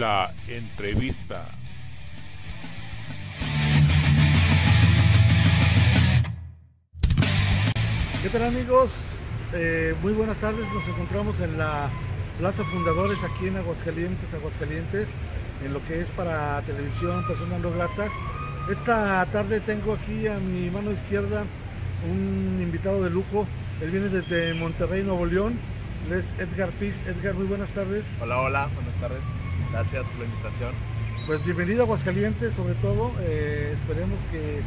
La entrevista. ¿Qué tal amigos? Eh, muy buenas tardes, nos encontramos en la Plaza Fundadores aquí en Aguascalientes, Aguascalientes, en lo que es para televisión, personas no gratas. Esta tarde tengo aquí a mi mano izquierda un invitado de lujo, él viene desde Monterrey, Nuevo León, él es Edgar Piz. Edgar, muy buenas tardes. Hola, hola, buenas tardes. Gracias por la invitación. Pues bienvenido a Aguascalientes, sobre todo. Eh, esperemos que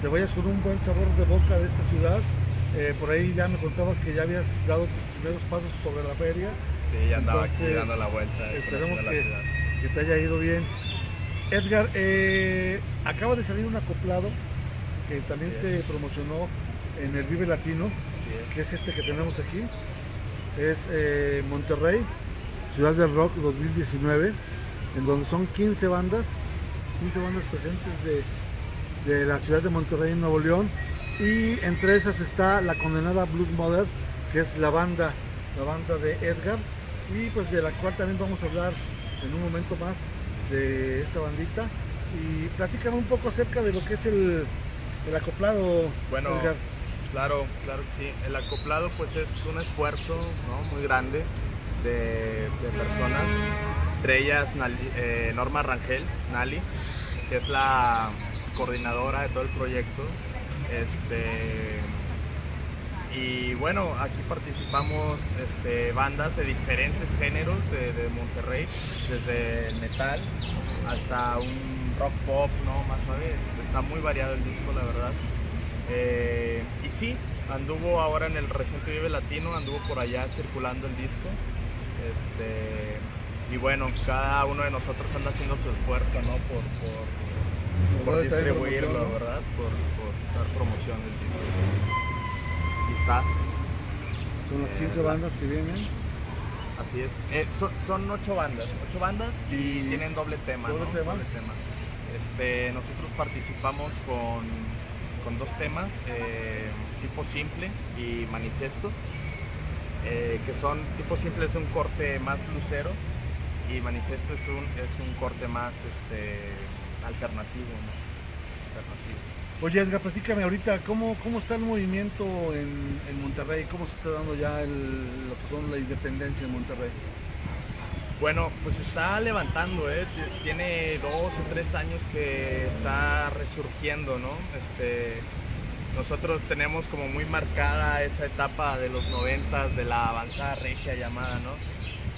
te vayas con un buen sabor de boca de esta ciudad. Eh, por ahí ya me contabas que ya habías dado tus primeros pasos sobre la feria. Sí, ya andaba aquí dando la vuelta. Esperemos la que, te haya ido bien. Edgar, eh, acaba de salir un acoplado que también se es. promocionó en el Vive Latino, Así es. que es este que tenemos aquí. Es Monterrey, Ciudad del Rock 2019, en donde son 15 bandas, 15 bandas presentes de, de la ciudad de Monterrey, en Nuevo León. Y entre esas está la condenada Blues Mother, que es la banda, la banda de Edgar, y pues de la cual también vamos a hablar en un momento más de esta bandita. Y platícame un poco acerca de lo que es el, el acoplado, Bueno, Edgar. claro, claro que sí. El acoplado pues es un esfuerzo ¿no? muy grande de, personas, entre ellas eh, Norma Rangel, Nali, que es la coordinadora de todo el proyecto. Este, y bueno, aquí participamos este, bandas de diferentes géneros de, de Monterrey, desde metal hasta un rock pop, ¿no? Más suave. Está muy variado el disco, la verdad. Eh, y sí, anduvo ahora en el reciente Vive Latino, anduvo por allá circulando el disco. Este, y bueno, cada uno de nosotros anda haciendo su esfuerzo, ¿no? Por, distribuirlo. ¿verdad? Por, dar promoción del disco. Y está. Son las 15 bandas que vienen. Así es. Eh, son, son ocho bandas, ocho bandas y, Y- tienen doble tema, ¿Doble ¿no? tema? Doble tema. Este, nosotros participamos con, con dos temas, eh, tipo simple y manifiesto, eh, que son, tipo simple es un corte más blusero y manifiesto es un, es un corte más este, alternativo, ¿no? Alternativo. Oye, Edgar, platícame ahorita, ¿cómo, cómo está el movimiento en, en Monterrey? ¿Cómo se está dando ya el- lo que son la independencia en Monterrey? Bueno, pues está levantando, ¿eh? Tiene dos o tres años que está resurgiendo, ¿no? Este, nosotros tenemos como muy marcada esa etapa de los noventas de la avanzada regia llamada, ¿no?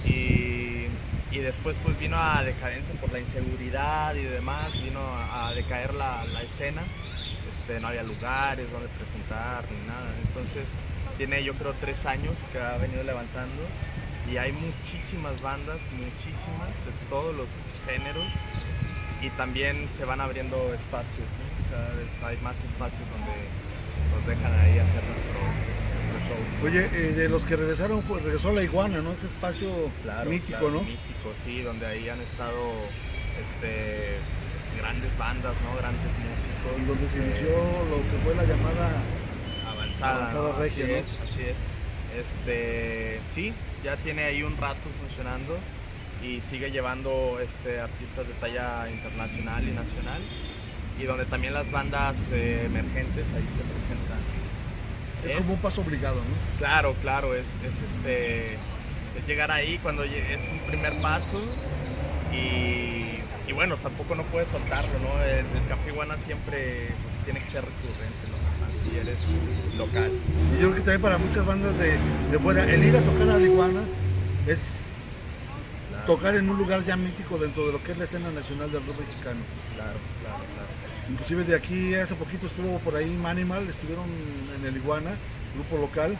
Y, después pues vino a decadencia por la inseguridad y demás, vino a, decaer la, la escena, este, no había lugares donde presentar ni nada, entonces tiene yo creo tres años que ha venido levantando y hay muchísimas bandas, muchísimas, de todos los géneros y también se van abriendo espacios, ¿no? cada vez hay más espacios donde nos dejan ahí hacer nuestro, nuestro show. Oye, eh, de los que regresaron, fue- regresó la iguana, ¿no? Ese espacio mítico, claro, ¿no? Mítico, sí, donde ahí han estado este, grandes bandas, ¿no? Grandes músicos. Y donde se este, inició lo que fue la llamada avanzada, Avanzada ¿no? regia, así ¿no? es, así es. Este, sí, ya tiene ahí un rato funcionando y sigue llevando este, artistas de talla internacional y nacional y donde también las bandas eh, emergentes ahí se presentan. es Es- como un paso obligado, ¿no? Claro, claro, es, es, este, es llegar ahí cuando es un primer paso y, y bueno, tampoco no puedes soltarlo, ¿no? El, el Café Iguana siempre tiene que ser recurrente, ¿no? Así eres local. Y yo creo que también para muchas bandas de, de fuera, el ir a tocar a la iguana es tocar en un lugar ya mítico dentro de lo que es la escena nacional del rock mexicano. claro, claro, claro. Inclusive de aquí hace poquito estuvo por ahí Manimal, estuvieron en el Iguana, grupo local,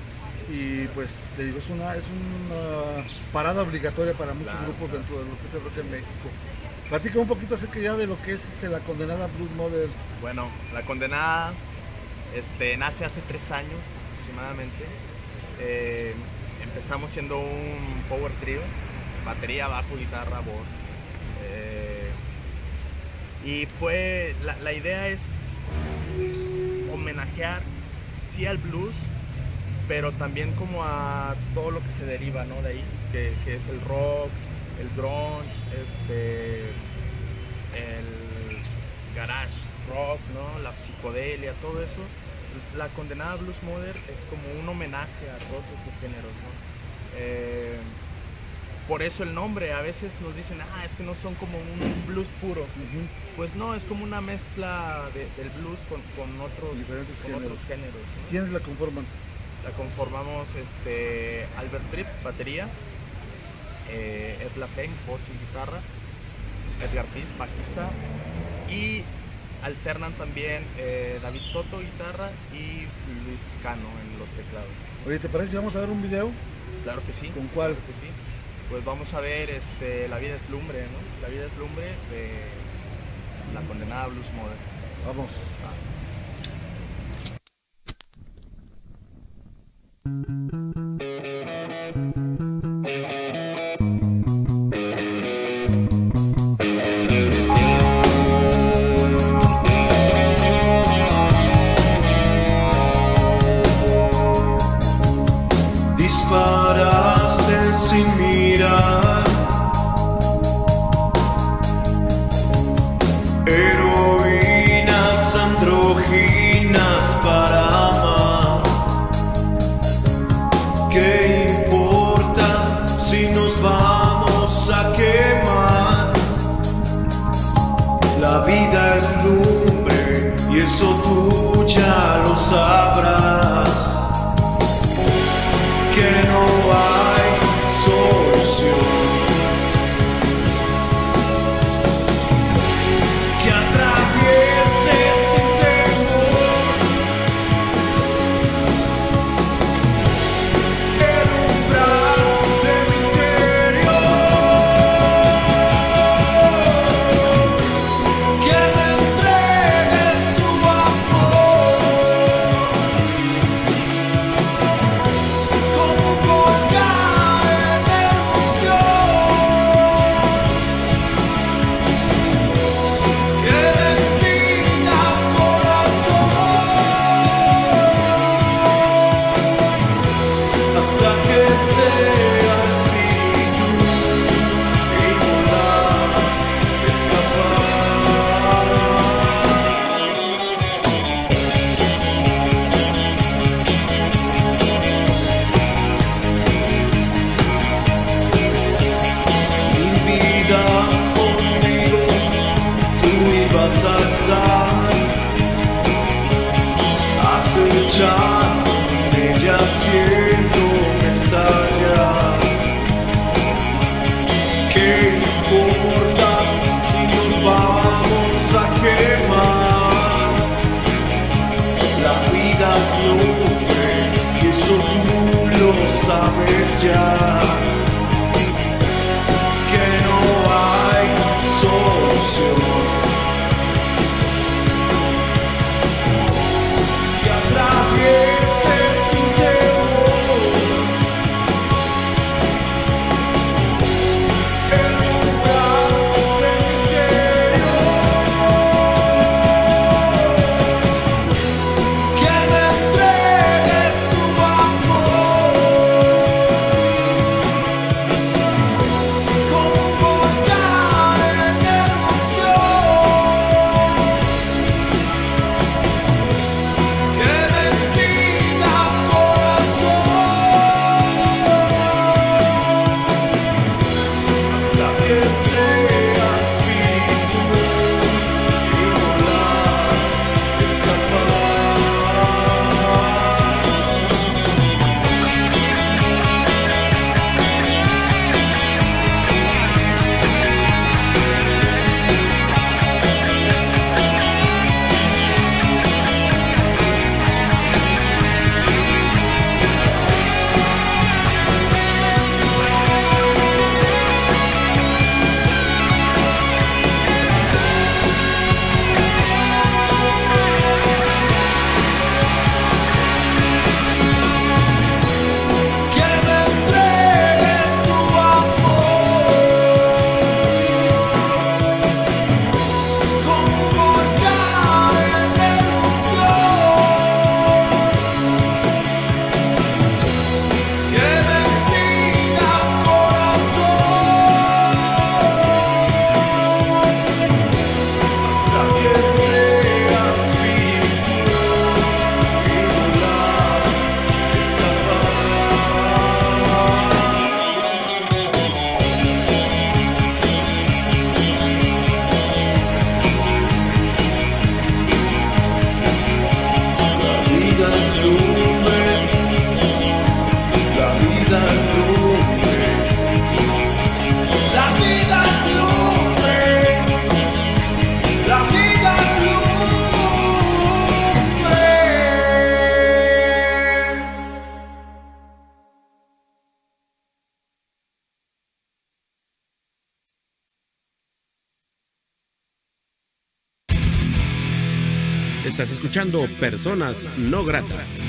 y pues te digo, es una, es una parada obligatoria para muchos Claro, grupos claro. dentro de lo que es el rock en México. Platica un poquito acerca ya de lo que es este, la condenada Blues Model. Bueno, la condenada este, nace hace tres años aproximadamente. Eh, empezamos siendo un power trio, batería, bajo, guitarra, voz. Eh, y fue, la, la idea es homenajear, sí al blues, pero también como a todo lo que se deriva ¿no? de ahí, que, que es el rock, el grunge, este, el garage rock, ¿no? la psicodelia, todo eso. La condenada blues modern es como un homenaje a todos estos géneros. ¿no? Eh, por eso el nombre, a veces nos dicen, ah, es que no son como un blues puro. Pues no, es como una mezcla de- del blues con, con otros, Diferentes con géneros. otros géneros. ¿no? ¿Quiénes la conforman? La conformamos este, Albert Tripp, batería, eh, Ed LaPen, voz y guitarra, Edgar Piz, bajista, y alternan también eh, David Soto, guitarra, y Luis Cano en los teclados. Oye, ¿te parece si vamos a ver un video? Claro que sí. ¿Con cuál? Claro que sí. Pues vamos a ver este, La vida es lumbre, ¿no? La vida es lumbre de la condenada Blues Modern. Vamos. Disparaste lo sabes escuchando Personas No Gratas.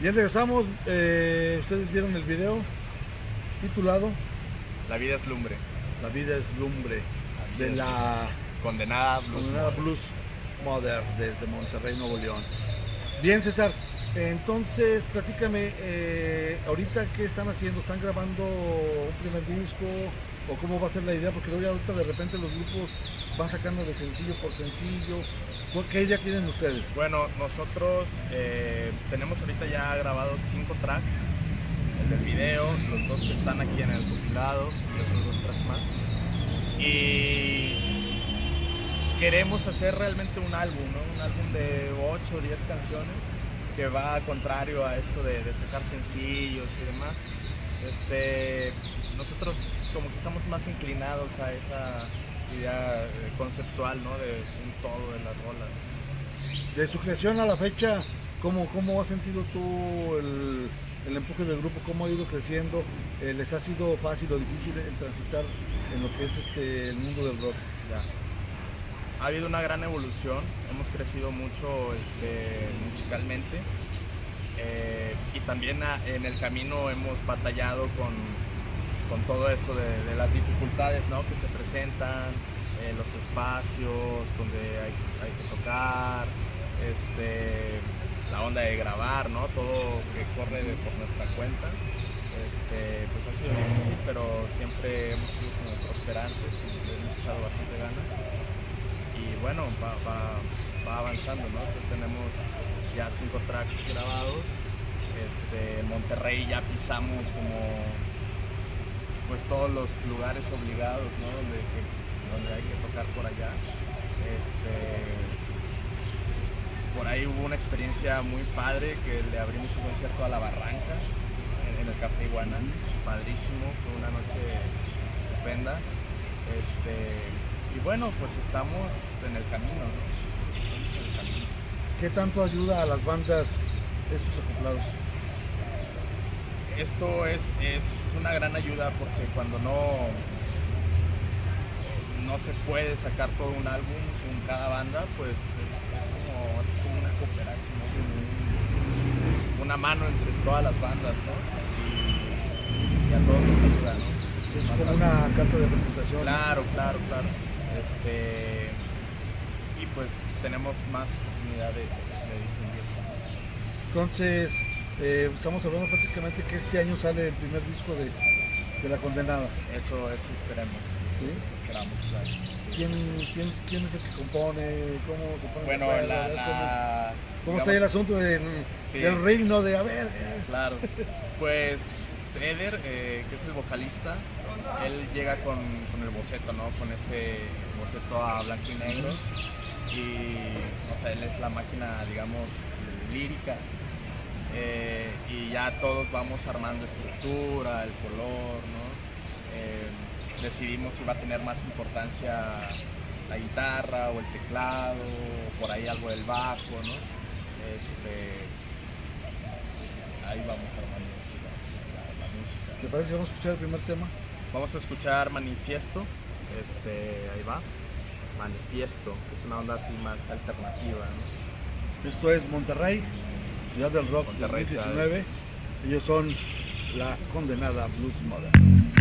Bien, regresamos. Eh, Ustedes vieron el video titulado La vida es lumbre. La vida es lumbre de la Condenada Blues. Condenada Blues Mother desde Monterrey, Nuevo León. Bien, César. Entonces, platícame, eh, ahorita qué están haciendo, ¿están grabando un primer disco o cómo va a ser la idea? Porque hoy ahorita de repente los grupos van sacando de sencillo por sencillo. ¿Cu- ¿Qué idea tienen ustedes? Bueno, nosotros eh, tenemos ahorita ya grabados cinco tracks. El del video, los dos que están aquí en el compilado y otros dos tracks más. Y queremos hacer realmente un álbum, ¿no? Un álbum de 8 o 10 canciones que va contrario a esto de, de sacar sencillos y demás. Este, nosotros como que estamos más inclinados a esa idea eh, conceptual, ¿no? De un todo de las rolas. De su creación a la fecha, ¿cómo, cómo has sentido tú el, el empuje del grupo? ¿Cómo ha ido creciendo? Eh, ¿Les ha sido fácil o difícil el transitar en lo que es este, el mundo del rock? Ya. Ha habido una gran evolución, hemos crecido mucho este, musicalmente eh, y también a- en el camino hemos batallado con, con todo esto de, las dificultades ¿no? que se presentan, eh, los espacios donde hay, que tocar, este, la onda de grabar, ¿no? todo que corre por nuestra cuenta. Este, pues ha sido difícil, pero siempre hemos sido como prosperantes y hemos echado bastante ganas y bueno, va, va- va avanzando, ¿no? Tenemos ya cinco tracks grabados. Este, Monterrey ya pisamos como pues todos los lugares obligados, ¿no? Donde, donde hay que tocar por allá. Este, por ahí hubo una experiencia muy padre que le abrimos un concierto a la barranca en, el Café Iguana. Padrísimo, fue una noche estupenda. Este, y bueno, pues estamos en el camino, ¿no? ¿Qué tanto ayuda a las bandas estos acoplados? Esto es, es una gran ayuda porque cuando no, no se puede sacar todo un álbum con cada banda, pues es, es como, es como una cooperación, una mano entre todas las bandas, ¿no? Y, y a todos nos ayuda, ¿no? Es como una carta de presentación. Claro, claro, claro. Este, y pues tenemos más oportunidad de, de difundir. Entonces, eh, estamos hablando prácticamente que este año sale el primer disco de, de La Condenada. Eso, eso. Esperamos, claro. ¿Quién, quién, quién es el que compone? ¿Cómo se pone de Bueno, la, la- ¿Cómo, cómo digamos, está el asunto del, Sí. del reino de, a ver, eh, Claro. Pues Eder, eh, que es el vocalista, él llega con, con el boceto, ¿no? Con este boceto a blanco y negro. Y, o sea, él es la máquina, digamos, lírica. Eh, y ya todos vamos armando estructura, el color, ¿no? Eh, decidimos si va a tener más importancia la guitarra o el teclado, o por ahí algo del bajo, ¿no? Este, ahí vamos armando la- la música. ¿te parece que vamos a escuchar el primer tema? Vamos a escuchar Manifiesto, este, ahí va, Manifiesto, que es una onda así más alternativa, ¿no? Esto es Monterrey, Ciudad del Rock Monterrey, 2019. Ellos son La Condenada Blues Mother.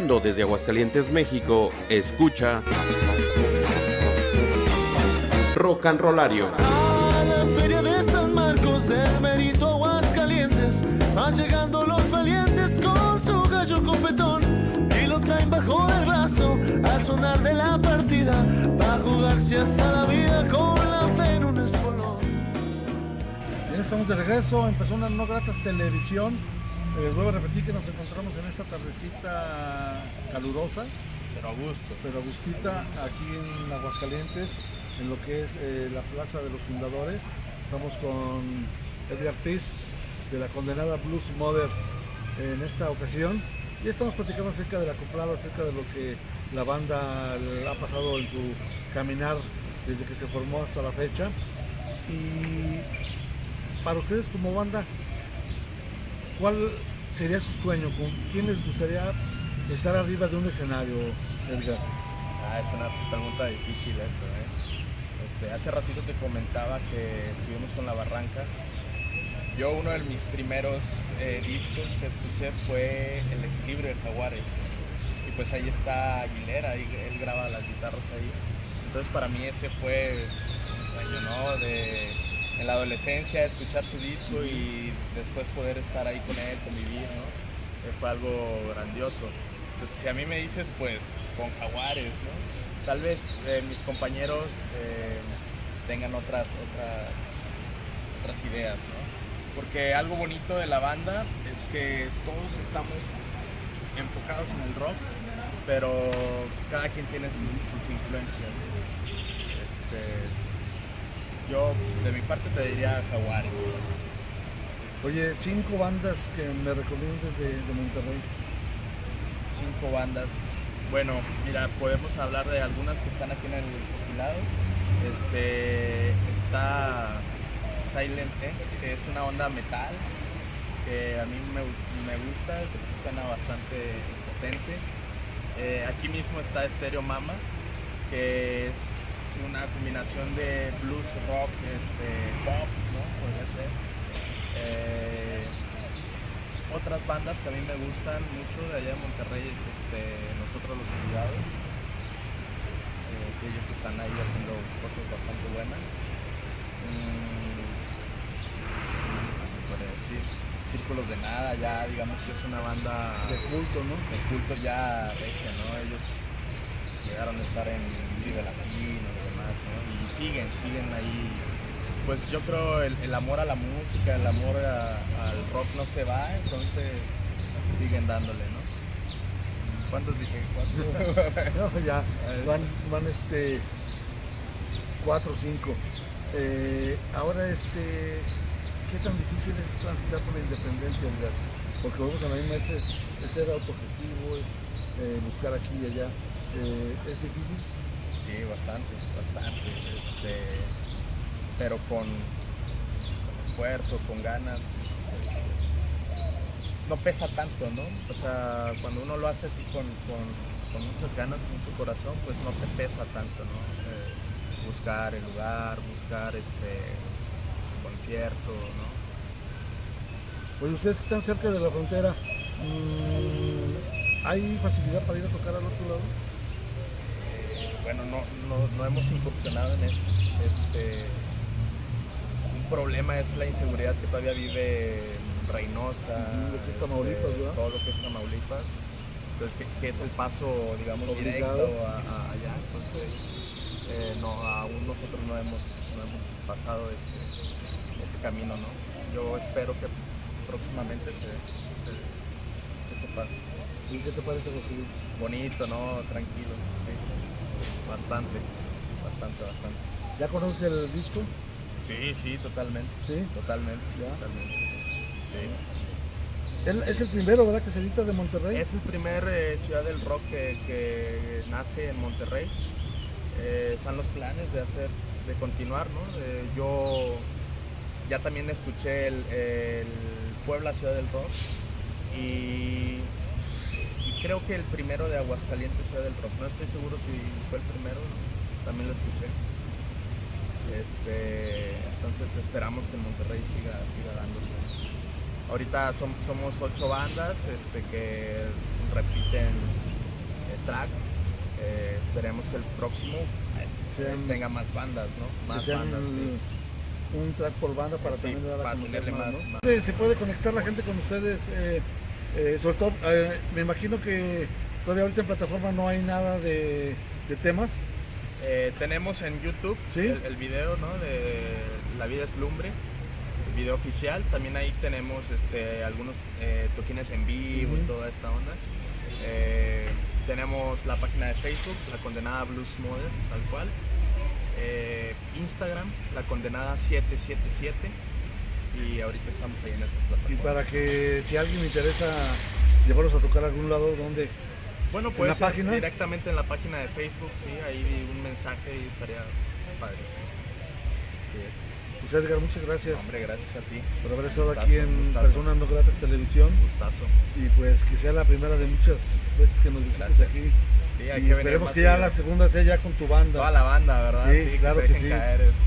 Transmitiendo desde Aguascalientes, México, escucha Rock and Rollario. A la feria de San Marcos del Merito Aguascalientes van llegando los valientes con su gallo competón y lo traen bajo del brazo al sonar de la partida va a jugarse hasta la vida con la fe en un espolón. Bien, estamos de regreso en Personas No Gratas Televisión. Les vuelvo a repetir que nos encontramos en esta tardecita calurosa, Pero a gusto. pero agustita, aquí en Aguascalientes, en lo que es eh, la Plaza de los Fundadores. Estamos con Edgar Piz, de la condenada Blues Mother, en esta ocasión. Y estamos platicando acerca del acoplado, acerca de lo que la banda ha pasado en su caminar desde que se formó hasta la fecha. Y para ustedes como banda, ¿cuál sería su sueño? ¿Con quién les gustaría estar arriba de un escenario, Edgar? Ah, es una pregunta difícil eso, ¿eh? Este, hace ratito te comentaba que estuvimos con La Barranca. Yo uno de mis primeros eh, discos que escuché fue El Equilibrio de Jaguares. Y pues ahí está Aguilera, él graba las guitarras ahí. Entonces para mí ese fue un sueño, ¿no? De, en la adolescencia escuchar su disco y después poder estar ahí con él, convivir, ¿no? Eh, fue algo grandioso. Entonces si a mí me dices, pues con Jaguares, ¿no? Tal vez eh, mis compañeros eh, tengan otras, otras, otras ideas, ¿no? Porque algo bonito de la banda es que todos estamos enfocados en el rock, pero cada quien tiene sus, sus influencias. Este, yo, de mi parte, te diría Jaguares. Oye, cinco bandas que me recomiendas de, de Monterrey. cinco bandas. Bueno, mira, podemos hablar de algunas que están aquí en el compilado. Este está Silent Egg, que es una onda metal, que a mí me, me gusta, suena bastante potente. Eh, aquí mismo está Stereo Mama, que es una combinación de blues, rock, este, pop, ¿no? Podría ser. Eh, otras bandas que a mí me gustan mucho de allá de Monterrey es este, Nosotros los Olvidados, eh, que ellos están ahí haciendo cosas bastante buenas. Mm, ¿qué más te podría decir? Círculos de Nada, ya digamos que es una banda De culto, ¿no? de culto ya regia, ¿no? Ellos llegaron a estar en Vive Latino y demás, ¿no? Y siguen, siguen ahí. Pues yo creo el, el amor a la música, el amor a- al rock no se va, entonces siguen dándole, ¿no? ¿Cuántos dije? ¿Cuatro? No, ya, Este. van, van este 4 o 5. ahora este, ¿qué tan difícil es transitar por la independencia, Edgar? Porque vamos a la misma, es, es ser autogestivo, es eh, buscar aquí y allá. Eh, ¿Es difícil? Sí, bastante, bastante. Este, pero con, con esfuerzo, con ganas. No pesa tanto, ¿no? O sea, cuando uno lo hace así con, con, con muchas ganas, con mucho corazón, pues no te pesa tanto, ¿no? Eh, buscar el lugar, buscar este concierto, ¿no? Pues ustedes que están cerca de la frontera, mm, ¿hay facilidad para ir a tocar al otro lado? Eh, bueno, no, no, no hemos incursionado en eso. Este, problema es la inseguridad que todavía vive Reynosa, lo que es este, Tamaulipas, todo lo que es Tamaulipas. Entonces, que, que es el paso, digamos, Obligado. directo a, a- allá. Entonces, eh, no, aún nosotros no hemos, no hemos pasado ese, ese camino, ¿no? Yo espero que próximamente se, se- ese pase. ¿Y qué te parece, José Luis? Bonito, ¿no? Tranquilo. sí. Bastante, bastante, bastante. ¿Ya conoces el disco? Sí, sí, totalmente. Sí. Totalmente, Ya. totalmente. Sí. Él es el primero, ¿verdad? Que se edita de Monterrey. Es el primer eh, ciudad del rock que, que nace en Monterrey. Eh, están los planes de hacer, de continuar, ¿no? Eh, yo ya también escuché el, el Puebla Ciudad del Rock y, y creo que el primero de Aguascalientes Ciudad del Rock. No estoy seguro si fue el primero, también lo escuché. Este, entonces esperamos que Monterrey siga, siga dándose. Ahorita som- somos ocho bandas este, que repiten el track. Eh, esperemos que el próximo eh, Sean- tenga más bandas, ¿no? que Más sean bandas, sí. un track por banda para Sí, también dar a conocer más, más- ¿no? más. Se puede conectar la gente con ustedes, eh, eh, sobre todo, eh, me imagino que todavía ahorita en plataforma no hay nada de, de temas. Eh, tenemos en YouTube ¿Sí? el, el video ¿no? de La vida es lumbre, el video oficial. También ahí tenemos este, algunos eh, toquines en vivo y toda esta onda. Eh, tenemos la página de Facebook, La Condenada Blues Model, tal cual. Eh, Instagram, La Condenada 777. Y ahorita estamos ahí en esas Y plataformas. para que si a alguien le interesa llevarlos a tocar a algún lado, donde Bueno, ¿En puede la ser página? directamente en la página de Facebook, sí, ahí un mensaje y estaría padre. Sí. Así es. pues Edgar, muchas gracias Hombre, gracias a ti. por haber estado Gustazo, aquí en gustazo. Personas No Gratas Televisión Gustazo. y pues que sea la primera de muchas veces que nos visites Gracias. aquí. Sí, hay y que esperemos que ya la segunda sea ya con tu banda. Toda la banda, ¿verdad? Sí, claro que sí.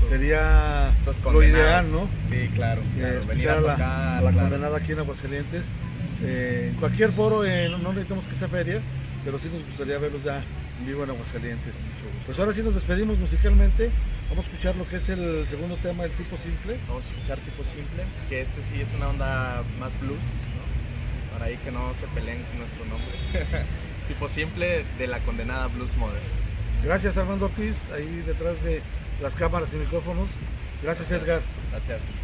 Sería estos lo ideal, ¿no? Sí, claro. Eh, claro. escuchar Venir a tocar. a la claro. condenada aquí en Aguascalientes. Eh, en cualquier foro, eh, no, necesitamos que sea feria, pero sí nos gustaría verlos ya en vivo en Aguascalientes. Pues ahora sí nos despedimos musicalmente. Vamos a escuchar lo que es el segundo tema, el tipo simple. Vamos a escuchar tipo simple, que este sí es una onda más blues, ¿no? Para ahí que no se peleen con nuestro nombre. tipo simple de la condenada Blues Model. Gracias Armando Ortiz, ahí detrás de las cámaras y micrófonos. Gracias Edgar. Gracias.